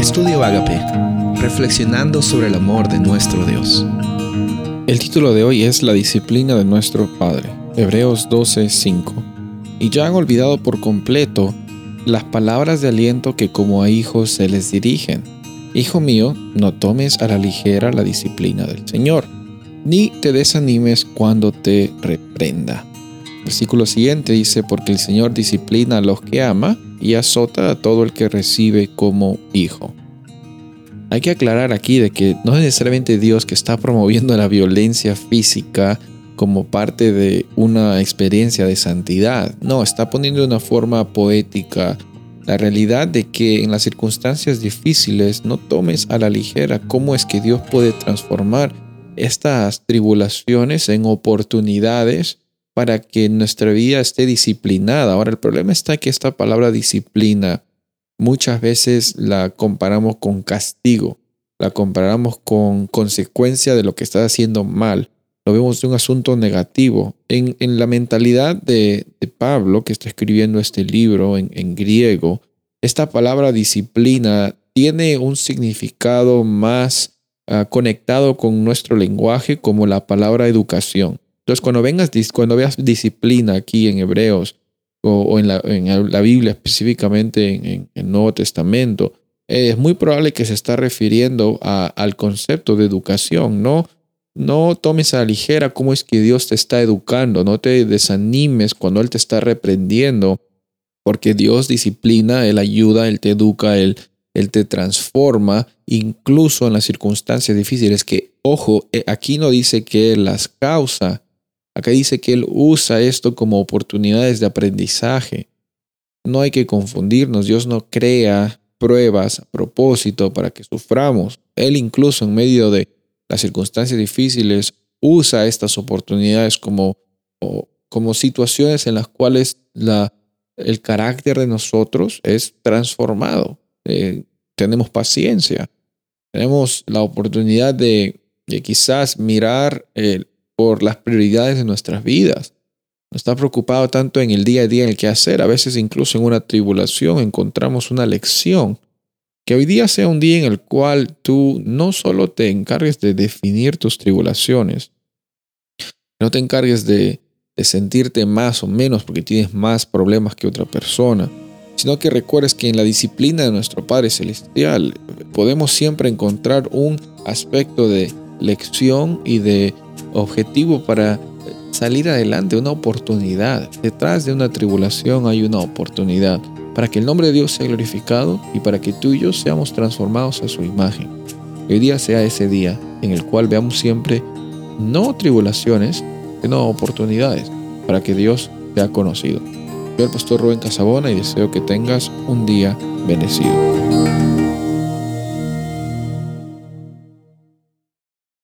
Estudio Agape, reflexionando sobre el amor de nuestro Dios. El título de hoy es La disciplina de nuestro Padre, Hebreos 12:5. Y ya han olvidado por completo las palabras de aliento que como a hijos se les dirigen. Hijo mío, no tomes a la ligera la disciplina del Señor, ni te desanimes cuando te reprenda. Versículo siguiente dice, porque el Señor disciplina a los que ama y azota a todo el que recibe como hijo. Hay que aclarar aquí de que no es necesariamente Dios que está promoviendo la violencia física como parte de una experiencia de santidad. No, está poniendo de una forma poética la realidad de que en las circunstancias difíciles no tomes a la ligera cómo es que Dios puede transformar estas tribulaciones en oportunidades para que nuestra vida esté disciplinada. Ahora, el problema está que esta palabra disciplina muchas veces la comparamos con castigo, la comparamos con consecuencia de lo que estás haciendo mal. Lo vemos de un asunto negativo. En, la mentalidad de, Pablo, que está escribiendo este libro en, en griego, esta palabra disciplina tiene un significado más ah, conectado con nuestro lenguaje como la palabra educación. Entonces, cuando, vengas, cuando veas disciplina aquí en Hebreos o, en, la, Biblia específicamente en, el Nuevo Testamento, es muy probable que se está refiriendo al concepto de educación, ¿no? No tomes a la ligera cómo es que Dios te está educando, no te desanimes cuando Él te está reprendiendo, porque Dios disciplina, Él ayuda, Él te educa, Él, Él te transforma, incluso en las circunstancias difíciles, que, ojo, eh, aquí no dice que las causa, Acá dice que Él usa esto como oportunidades de aprendizaje. No hay que confundirnos, Dios no crea pruebas a propósito para que suframos. Él incluso en medio de las circunstancias difíciles usa estas oportunidades como, como situaciones en las cuales la, el carácter de nosotros es transformado. Eh, tenemos paciencia, tenemos la oportunidad de, de quizás mirar el, por las prioridades de nuestras vidas. No está preocupado tanto en el día a día en el que hacer. A veces incluso en una tribulación encontramos una lección. Que hoy día sea un día en el cual tú no solo te encargues de definir tus tribulaciones, no te encargues de, de sentirte más o menos porque tienes más problemas que otra persona, sino que recuerdes que en la disciplina de nuestro Padre Celestial podemos siempre encontrar un aspecto de lección y de objetivo para salir adelante, una oportunidad. Detrás de una tribulación hay una oportunidad para que el nombre de Dios sea glorificado y para que tú y yo seamos transformados a su imagen. hoy día sea ese día en el cual veamos siempre no tribulaciones, sino oportunidades para que Dios sea conocido. Soy el pastor Rubén Casabona y deseo que tengas un día bendecido.